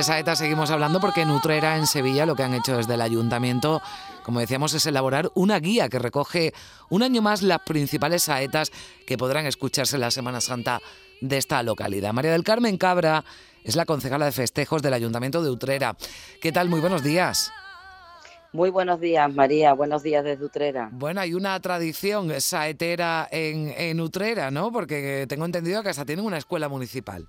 Saetas seguimos hablando porque en Utrera, en Sevilla, lo que han hecho desde el ayuntamiento, como decíamos, es elaborar una guía que recoge un año más las principales saetas que podrán escucharse en la Semana Santa de esta localidad. María del Carmen Cabra es la concejala de festejos del Ayuntamiento de Utrera. ¿Qué tal? Muy buenos días. Muy buenos días, María. Buenos días desde Utrera. Bueno, hay una tradición saetera en, en Utrera, ¿no? Porque tengo entendido que hasta tienen una escuela municipal.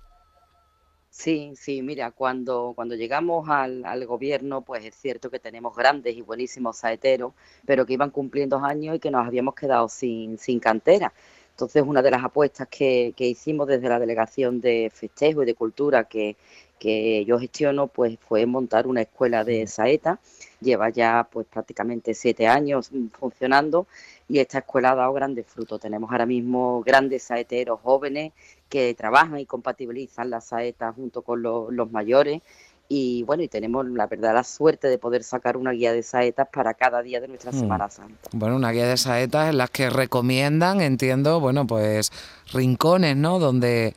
Sí, sí, mira, cuando, cuando llegamos al, gobierno, pues es cierto que tenemos grandes y buenísimos saeteros, pero que iban cumpliendo años y que nos habíamos quedado sin, sin cantera. Entonces, una de las apuestas que, que hicimos desde la Delegación de Festejo y de Cultura que, que yo gestiono, pues fue montar una escuela de saeta. Lleva ya pues prácticamente siete años funcionando y esta escuela ha dado grandes frutos. Tenemos ahora mismo grandes saeteros jóvenes que trabajan y compatibilizan la saeta junto con los, mayores y bueno, y tenemos la verdad la suerte de poder sacar una guía de saetas para cada día de nuestra mm. Semana Santa. Bueno, una guía de saetas en las que recomiendan, entiendo, bueno, pues rincones, ¿no? Donde,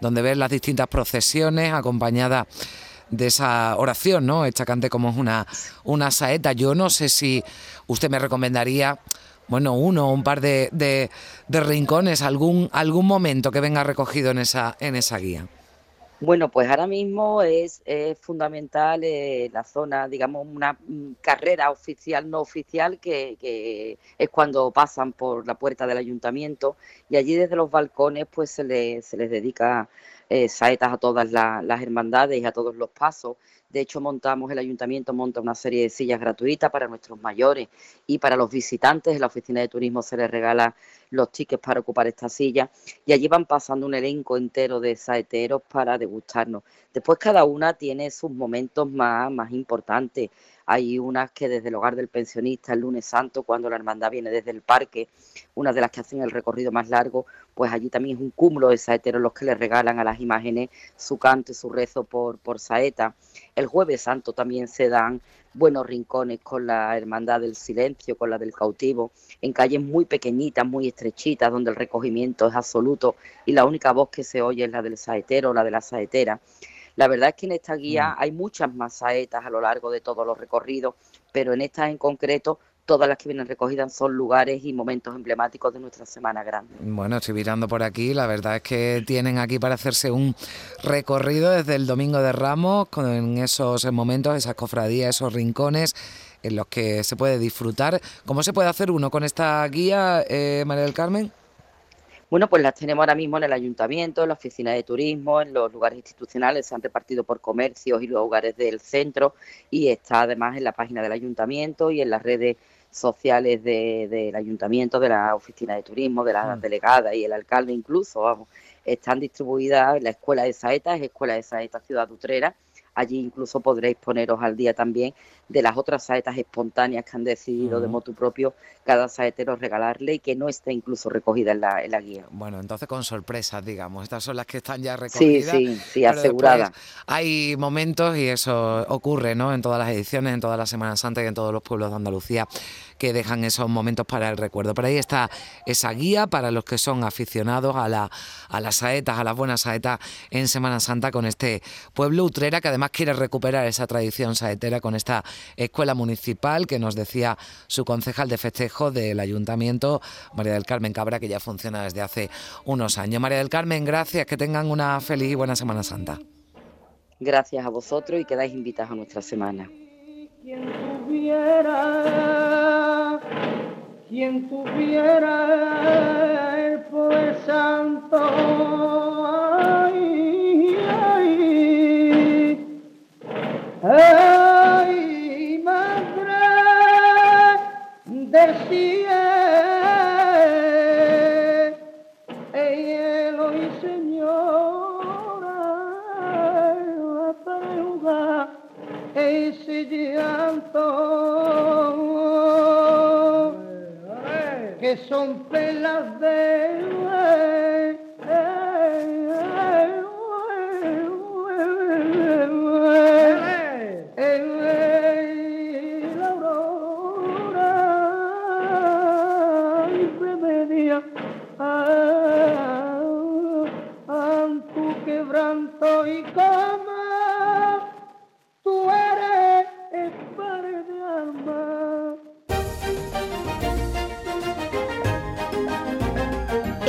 donde ver las distintas procesiones acompañadas de esa oración, ¿no? Hecha cante como es una, una saeta. Yo no sé si usted me recomendaría bueno, uno o un par de, de, rincones, algún, algún momento que venga recogido en esa, en esa guía. Bueno, pues ahora mismo es, fundamental eh, la zona, digamos, una mm, carrera oficial, no oficial, que, es cuando pasan por la puerta del ayuntamiento y allí desde los balcones pues se, les, se les dedica eh, saetas a todas las hermandades y a todos los pasos de hecho, montamos, el ayuntamiento monta una serie de sillas gratuitas para nuestros mayores y para los visitantes. En la oficina de turismo se les regala los tickets para ocupar esta silla y allí van pasando un elenco entero de saeteros para degustarnos. Después cada una tiene sus momentos más, más importantes. Hay unas que desde el hogar del pensionista, el lunes santo, cuando la hermandad viene desde el parque, una de las que hacen el recorrido más largo, pues allí también es un cúmulo de saeteros los que le regalan a las imágenes su canto y su rezo por, por saeta. El jueves santo también se dan buenos rincones con la Hermandad del Silencio, con la del Cautivo, en calles muy pequeñitas, muy estrechitas, donde el recogimiento es absoluto y la única voz que se oye es la del saetero la de la saetera. La verdad es que en esta guía mm. hay muchas más saetas a lo largo de todos los recorridos, pero en esta en concreto todas las que vienen recogidas son lugares y momentos emblemáticos de nuestra Semana Grande. Bueno, estoy mirando por aquí, la verdad es que tienen aquí para hacerse un recorrido desde el Domingo de Ramos, con esos momentos, esas cofradías, esos rincones en los que se puede disfrutar. ¿Cómo se puede hacer uno con esta guía, eh, María del Carmen? Bueno, pues las tenemos ahora mismo en el ayuntamiento, en la oficina de turismo, en los lugares institucionales, se han repartido por comercios y los lugares del centro y está además en la página del ayuntamiento y en las redes sociales del ayuntamiento, de la oficina de turismo, de la mm. delegada y el alcalde incluso, vamos, están distribuidas en la escuela de saetas, escuela de saetas Ciudad Utrera, Allí incluso podréis poneros al día también de las otras saetas espontáneas que han decidido de motu propio cada saetero regalarle y que no esté incluso recogida en la, en la guía. Bueno, entonces con sorpresas, digamos. Estas son las que están ya recogidas. Sí, sí, sí, aseguradas. Hay momentos, y eso ocurre ¿no? en todas las ediciones, en toda la Semana Santa y en todos los pueblos de Andalucía, que dejan esos momentos para el recuerdo. Por ahí está esa guía para los que son aficionados a, la, a las saetas, a las buenas saetas en Semana Santa con este pueblo Utrera, que además quiere recuperar esa tradición saetera con esta escuela municipal que nos decía su concejal de festejo del ayuntamiento, María del Carmen Cabra, que ya funciona desde hace unos años. María del Carmen, gracias, que tengan una feliz y buena Semana Santa. Gracias a vosotros y quedáis invitados a nuestra semana quien tuviera el poder santo. Ay, ay, ay, madre del cielo, y señora, la ese llanto son pelas de y cama